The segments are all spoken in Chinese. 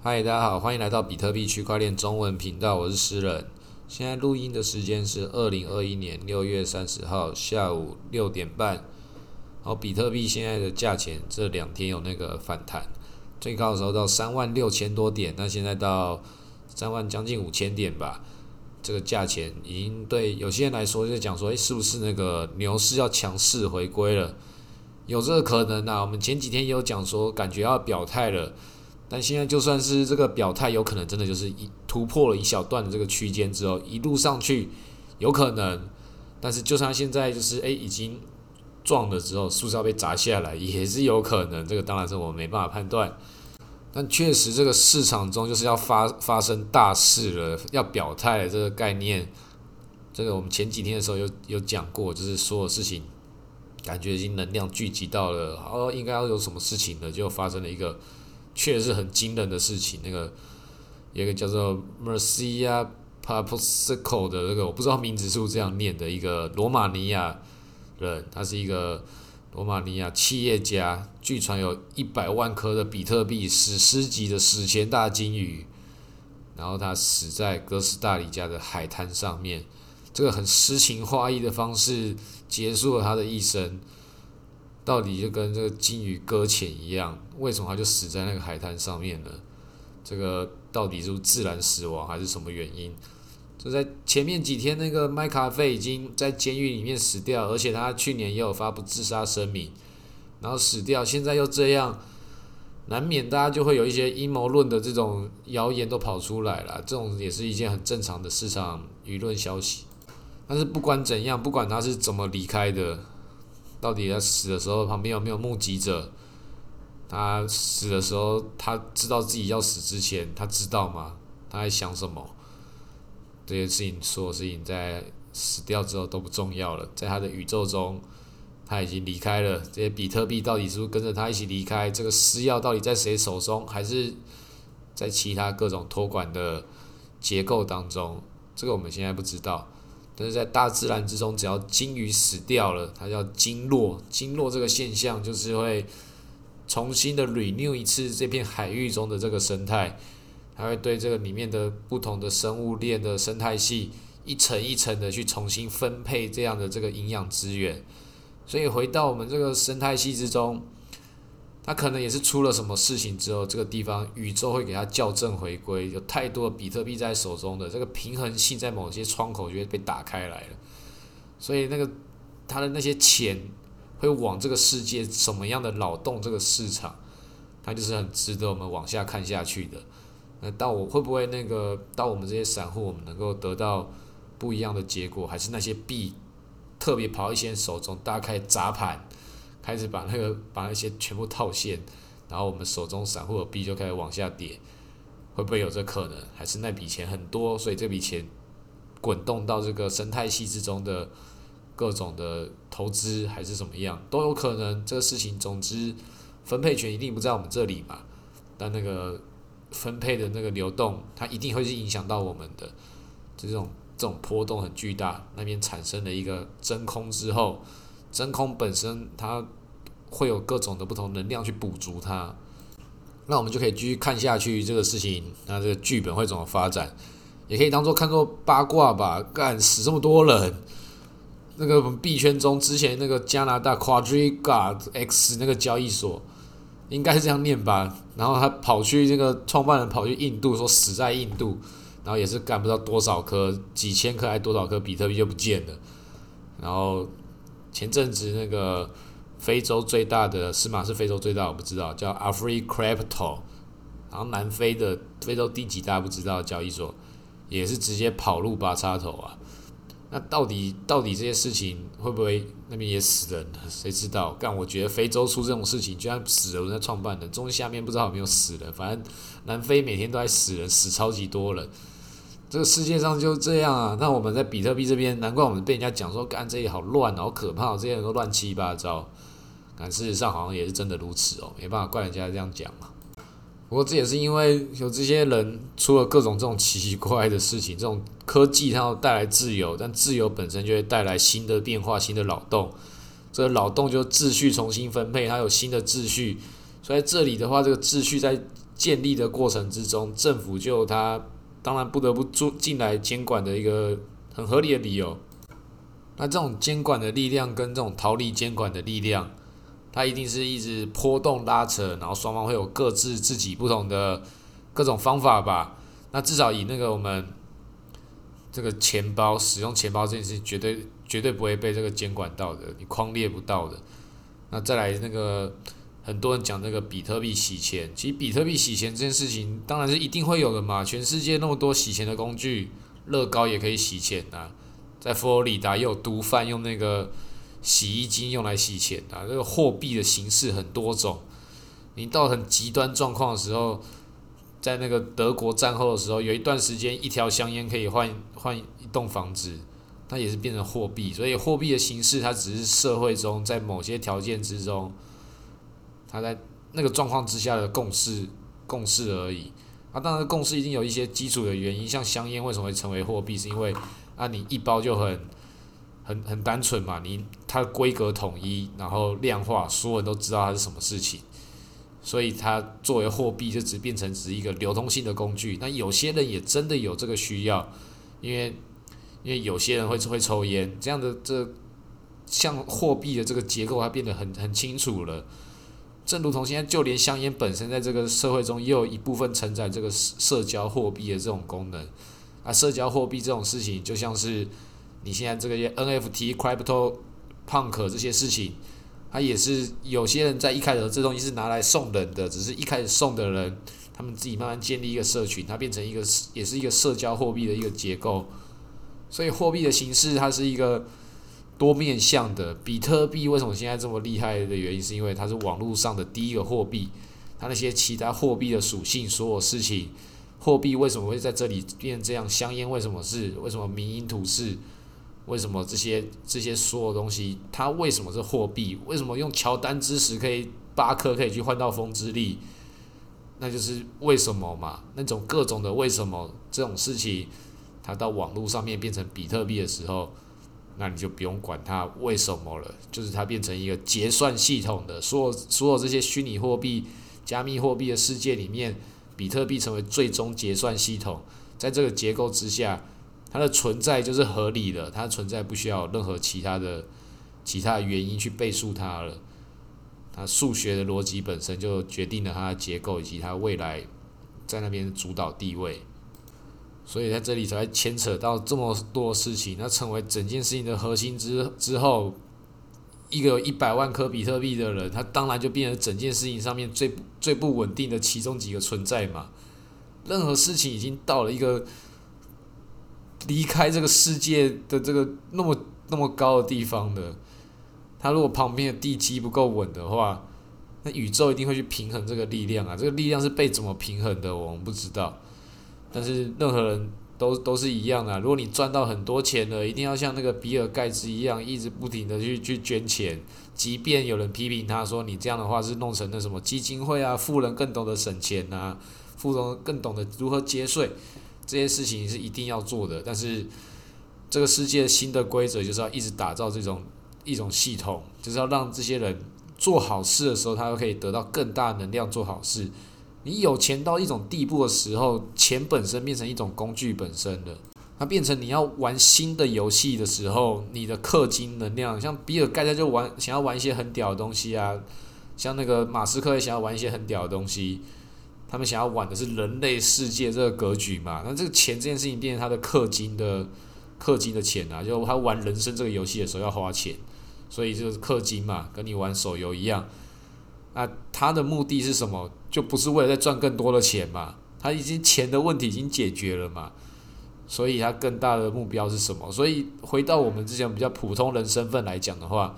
嗨，大家好，欢迎来到比特币区块链中文频道，我是诗人。现在录音的时间是二零二一年六月三十号下午六点半。好，比特币现在的价钱这两天有那个反弹，最高的时候到三万六千多点，那现在到三万将近五千点吧。这个价钱已经对有些人来说就讲说，诶，是不是那个牛市要强势回归了？有这个可能啊。我们前几天也有讲说，感觉要表态了。但现在就算是这个表态，有可能真的就是一突破了一小段的这个区间之后，一路上去有可能。但是就算现在就是诶已经撞了之后，是不是要被砸下来，也是有可能。这个当然是我们没办法判断。但确实这个市场中就是要发发生大事了，要表态这个概念，这个我们前几天的时候有有讲过，就是所有事情感觉已经能量聚集到了，哦，应该要有什么事情了，就发生了一个。确实是很惊人的事情。那个有个叫做 Mercia Papasico 的那个，我不知道名字是不是这样念的，一个罗马尼亚人，他是一个罗马尼亚企业家，据传有一百万颗的比特币，史诗级的史前大金鱼。然后他死在哥斯达黎加的海滩上面，这个很诗情画意的方式结束了他的一生。到底就跟这个金鱼搁浅一样，为什么他就死在那个海滩上面呢？这个到底是自然死亡还是什么原因？就在前面几天，那个麦卡菲已经在监狱里面死掉，而且他去年也有发布自杀声明，然后死掉，现在又这样，难免大家就会有一些阴谋论的这种谣言都跑出来了。这种也是一件很正常的市场舆论消息。但是不管怎样，不管他是怎么离开的。到底他死的时候旁边有没有目击者？他死的时候，他知道自己要死之前，他知道吗？他在想什么？这些事情，所有事情在死掉之后都不重要了。在他的宇宙中，他已经离开了。这些比特币到底是不是跟着他一起离开？这个私钥到底在谁手中？还是在其他各种托管的结构当中？这个我们现在不知道。但是在大自然之中，只要鲸鱼死掉了，它叫鲸落。鲸落这个现象就是会重新的 renew 一次这片海域中的这个生态，它会对这个里面的不同的生物链的生态系一层一层的去重新分配这样的这个营养资源。所以回到我们这个生态系之中。他可能也是出了什么事情之后，这个地方宇宙会给他校正回归。有太多的比特币在手中的这个平衡性，在某些窗口就会被打开来了。所以那个他的那些钱会往这个世界什么样的脑洞这个市场，它就是很值得我们往下看下去的。那到我会不会那个到我们这些散户，我们能够得到不一样的结果，还是那些币特别跑一些手中，大家开砸盘？开始把那个把那些全部套现，然后我们手中散户的币就开始往下跌，会不会有这可能？还是那笔钱很多，所以这笔钱滚动到这个生态系之中的各种的投资，还是怎么样都有可能。这个事情，总之分配权一定不在我们这里嘛，但那个分配的那个流动，它一定会是影响到我们的。就这种这种波动很巨大，那边产生了一个真空之后，真空本身它。会有各种的不同能量去补足它，那我们就可以继续看下去这个事情，那这个剧本会怎么发展，也可以当做看作八卦吧。干死这么多人，那个我们币圈中之前那个加拿大 Quadriga X 那个交易所，应该是这样念吧。然后他跑去那个创办人跑去印度，说死在印度，然后也是干不到多少颗，几千颗还多少颗比特币就不见了。然后前阵子那个。非洲最大的是马是非洲最大，我不知道，叫 Afri Crypto，然后南非的非洲第几大不知道交易所，也是直接跑路拔插头啊。那到底到底这些事情会不会那边也死人？谁知道？但我觉得非洲出这种事情，居然死了人在创办的，中下面不知道有没有死人，反正南非每天都在死人，死超级多人。这个世界上就这样啊。那我们在比特币这边，难怪我们被人家讲说，干这里好乱，好可怕，这些人都乱七八糟。但事实上好像也是真的如此哦，没办法怪人家这样讲嘛。不过这也是因为有这些人出了各种这种奇奇怪怪的事情，这种科技它要带来自由，但自由本身就会带来新的变化、新的扰动。这个扰动就秩序重新分配，它有新的秩序。所以这里的话，这个秩序在建立的过程之中，政府就它当然不得不做进来监管的一个很合理的理由。那这种监管的力量跟这种逃离监管的力量，它一定是一直波动拉扯，然后双方会有各自自己不同的各种方法吧。那至少以那个我们这个钱包使用钱包这件事，绝对绝对不会被这个监管到的，你框列不到的。那再来那个很多人讲那个比特币洗钱，其实比特币洗钱这件事情当然是一定会有的嘛，全世界那么多洗钱的工具，乐高也可以洗钱呐。在佛罗里达也有毒贩用那个洗衣精用来洗钱啊，这个货币的形式很多种。你到很极端状况的时候，在那个德国战后的时候，有一段时间一条香烟可以换换一栋房子，它也是变成货币。所以货币的形式，它只是社会中在某些条件之中，他在那个状况之下的共识共识而已。啊，当然共识一定有一些基础的原因，像香烟为什么会成为货币，是因为啊，你一包就很很很单纯嘛，你它的规格统一，然后量化，所有人都知道它是什么事情，所以它作为货币就只变成只是一个流通性的工具。那有些人也真的有这个需要，因为因为有些人会会抽烟，这样的这像货币的这个结构它变得很很清楚了。正如同现在就连香烟本身在这个社会中也有一部分承载这个社社交货币的这种功能。啊，社交货币这种事情，就像是你现在这个 NFT、Crypto Punk 这些事情，它也是有些人在一开始这东西是拿来送人的，只是一开始送的人，他们自己慢慢建立一个社群，它变成一个也是一个社交货币的一个结构。所以货币的形式它是一个多面向的。比特币为什么现在这么厉害的原因，是因为它是网络上的第一个货币，它那些其他货币的属性，所有事情。货币为什么会在这里变这样？香烟为什么是？为什么民营土是？为什么这些这些所有东西，它为什么是货币？为什么用乔丹之石可以八颗可以去换到风之力？那就是为什么嘛？那种各种的为什么这种事情，它到网络上面变成比特币的时候，那你就不用管它为什么了，就是它变成一个结算系统的，所有所有这些虚拟货币、加密货币的世界里面。比特币成为最终结算系统，在这个结构之下，它的存在就是合理的，它存在不需要任何其他的其他原因去背述它了。它数学的逻辑本身就决定了它的结构以及它未来在那边主导地位，所以在这里才牵扯到这么多事情，那成为整件事情的核心之之后。一个有一百万颗比特币的人，他当然就变成整件事情上面最最不稳定的其中几个存在嘛。任何事情已经到了一个离开这个世界的这个那么那么高的地方的，他如果旁边的地基不够稳的话，那宇宙一定会去平衡这个力量啊。这个力量是被怎么平衡的，我们不知道。但是任何人。都都是一样的。如果你赚到很多钱了，一定要像那个比尔盖茨一样，一直不停的去去捐钱。即便有人批评他说你这样的话是弄成那什么基金会啊，富人更懂得省钱呐，富人更懂得如何节税，这些事情是一定要做的。但是这个世界新的规则就是要一直打造这种一种系统，就是要让这些人做好事的时候，他都可以得到更大能量做好事。你有钱到一种地步的时候，钱本身变成一种工具本身了。它变成你要玩新的游戏的时候，你的氪金能量，像比尔盖茨就玩想要玩一些很屌的东西啊，像那个马斯克也想要玩一些很屌的东西。他们想要玩的是人类世界这个格局嘛？那这个钱这件事情变成他的氪金的氪金的钱啊，就他玩人生这个游戏的时候要花钱，所以就是氪金嘛，跟你玩手游一样。那他的目的是什么？就不是为了再赚更多的钱嘛？他已经钱的问题已经解决了嘛？所以他更大的目标是什么？所以回到我们之前比较普通人身份来讲的话，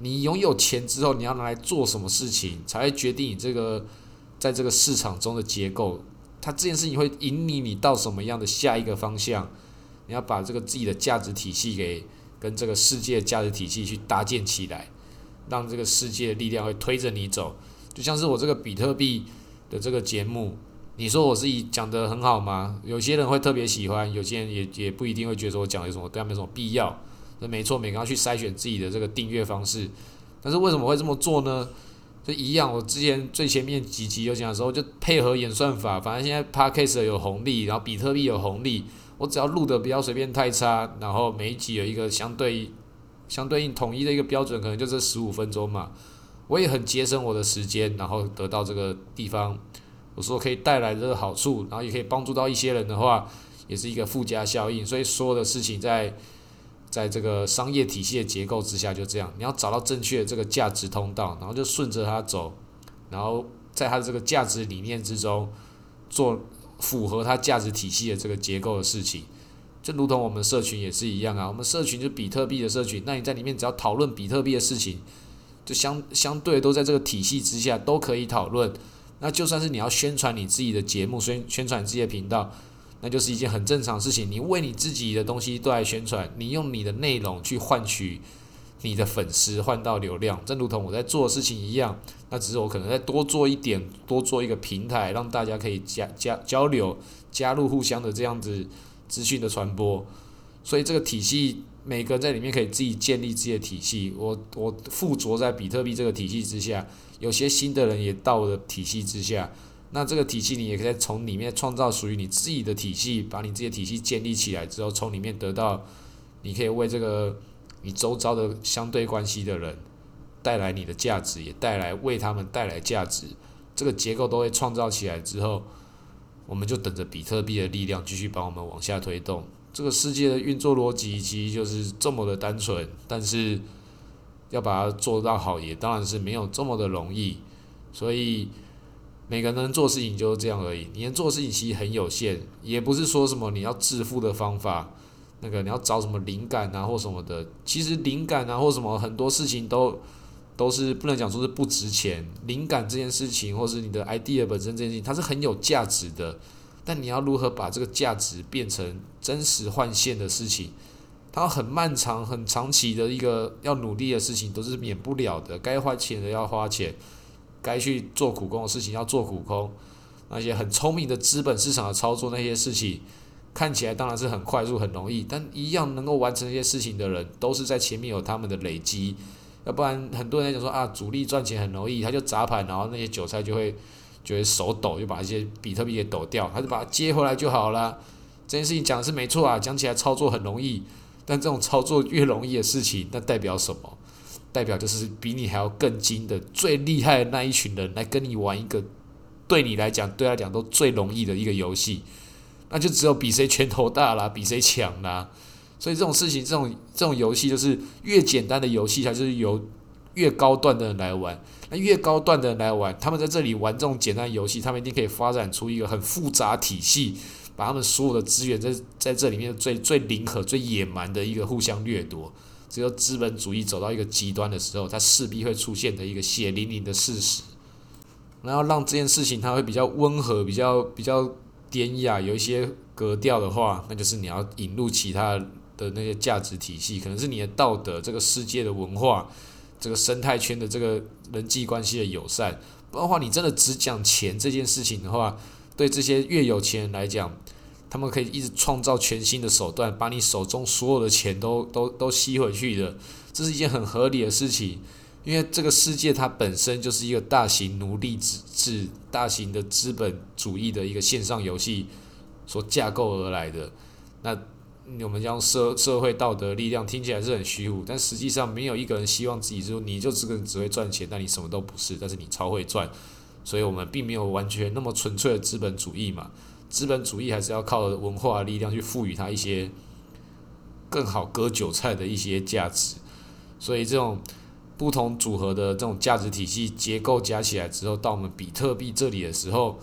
你拥有钱之后，你要拿来做什么事情，才会决定你这个在这个市场中的结构。它这件事情会引领你到什么样的下一个方向？你要把这个自己的价值体系给跟这个世界价值体系去搭建起来。让这个世界的力量会推着你走，就像是我这个比特币的这个节目，你说我自己讲的很好吗？有些人会特别喜欢，有些人也也不一定会觉得我讲有什么对他没什么必要。那没错，每个人要去筛选自己的这个订阅方式。但是为什么会这么做呢？就一样。我之前最前面几集有讲的时候，就配合演算法，反正现在 Podcast 有红利，然后比特币有红利，我只要录的不要随便太差，然后每一集有一个相对相对应统一的一个标准，可能就这十五分钟嘛。我也很节省我的时间，然后得到这个地方，我说可以带来的好处，然后也可以帮助到一些人的话，也是一个附加效应。所以所有的事情在在这个商业体系的结构之下就这样，你要找到正确的这个价值通道，然后就顺着它走，然后在它的这个价值理念之中做符合它价值体系的这个结构的事情。就如同我们社群也是一样啊，我们社群就是比特币的社群，那你在里面只要讨论比特币的事情。就相相对都在这个体系之下都可以讨论，那就算是你要宣传你自己的节目，宣宣传自己的频道，那就是一件很正常的事情。你为你自己的东西都来宣传，你用你的内容去换取你的粉丝，换到流量，正如同我在做的事情一样。那只是我可能再多做一点，多做一个平台，让大家可以加加交流，加入互相的这样子资讯的传播。所以这个体系。每个人在里面可以自己建立自己的体系，我我附着在比特币这个体系之下，有些新的人也到了体系之下，那这个体系你也可以从里面创造属于你自己的体系，把你自己的体系建立起来之后，从里面得到，你可以为这个你周遭的相对关系的人带来你的价值，也带来为他们带来价值，这个结构都会创造起来之后，我们就等着比特币的力量继续把我们往下推动。这个世界的运作逻辑其实就是这么的单纯，但是要把它做到好，也当然是没有这么的容易。所以每个人做事情就是这样而已。你能做事情其实很有限，也不是说什么你要致富的方法，那个你要找什么灵感啊或什么的。其实灵感啊或什么很多事情都都是不能讲说是不值钱。灵感这件事情，或是你的 idea 本身这件事情，它是很有价值的。但你要如何把这个价值变成真实换现的事情？它很漫长、很长期的一个要努力的事情，都是免不了的。该花钱的要花钱，该去做苦工的事情要做苦工。那些很聪明的资本市场的操作，那些事情看起来当然是很快速、很容易，但一样能够完成这些事情的人，都是在前面有他们的累积。要不然，很多人讲说啊，主力赚钱很容易，他就砸盘，然后那些韭菜就会。觉得手抖，就把一些比特币给抖掉，他就把它接回来就好了。这件事情讲的是没错啊，讲起来操作很容易，但这种操作越容易的事情，那代表什么？代表就是比你还要更精的、最厉害的那一群人来跟你玩一个，对你来讲、对他讲都最容易的一个游戏，那就只有比谁拳头大啦，比谁强啦。所以这种事情，这种这种游戏就是越简单的游戏，它就是由越高段的人来玩。那越高段的人来玩，他们在这里玩这种简单游戏，他们一定可以发展出一个很复杂体系，把他们所有的资源在在这里面最最灵活、最野蛮的一个互相掠夺。只有资本主义走到一个极端的时候，它势必会出现的一个血淋淋的事实。然后让这件事情它会比较温和、比较比较典雅，有一些格调的话，那就是你要引入其他的那些价值体系，可能是你的道德、这个世界的文化。这个生态圈的这个人际关系的友善，不然的话，你真的只讲钱这件事情的话，对这些越有钱人来讲，他们可以一直创造全新的手段，把你手中所有的钱都都都吸回去的，这是一件很合理的事情，因为这个世界它本身就是一个大型奴隶制制、大型的资本主义的一个线上游戏所架构而来的，那。我们将社社会道德力量听起来是很虚无，但实际上没有一个人希望自己说你就只个只会赚钱，但你什么都不是，但是你超会赚，所以我们并没有完全那么纯粹的资本主义嘛。资本主义还是要靠文化力量去赋予它一些更好割韭菜的一些价值，所以这种不同组合的这种价值体系结构加起来之后，到我们比特币这里的时候。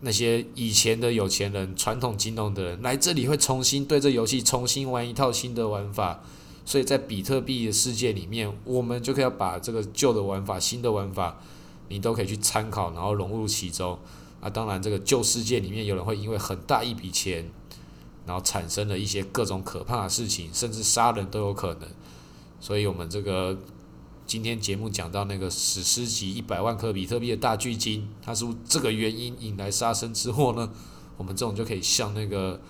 那些以前的有钱人、传统金融的人来这里会重新对这游戏重新玩一套新的玩法，所以在比特币的世界里面，我们就可以把这个旧的玩法、新的玩法，你都可以去参考，然后融入其中。啊，当然这个旧世界里面有人会因为很大一笔钱，然后产生了一些各种可怕的事情，甚至杀人都有可能。所以我们这个。今天节目讲到那个史诗级一百万颗比特币的大巨鲸，它是这个原因引来杀身之祸呢？我们这种就可以像那个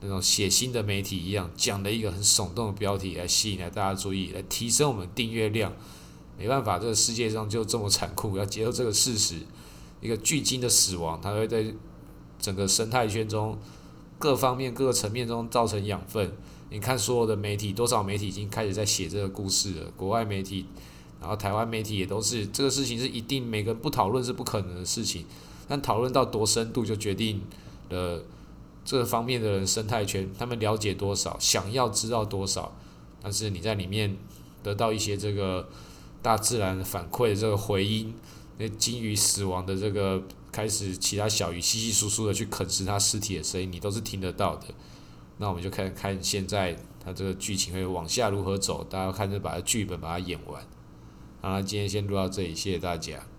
那种血腥的媒体一样，讲了一个很耸动的标题来吸引来大家注意，来提升我们订阅量。没办法，这个世界上就这么残酷，要接受这个事实。一个巨鲸的死亡，它会在整个生态圈中各方面、各个层面中造成养分。你看，所有的媒体，多少媒体已经开始在写这个故事了？国外媒体，然后台湾媒体也都是。这个事情是一定每个不讨论是不可能的事情，但讨论到多深度，就决定了这方面的人生态圈，他们了解多少，想要知道多少。但是你在里面得到一些这个大自然反馈的这个回音。那鲸鱼死亡的这个开始，其他小鱼稀稀疏疏的去啃食它尸体的声音，你都是听得到的。那我们就看看现在它这个剧情会往下如何走，大家看着把它剧本把它演完。好，今天先录到这里，谢谢大家。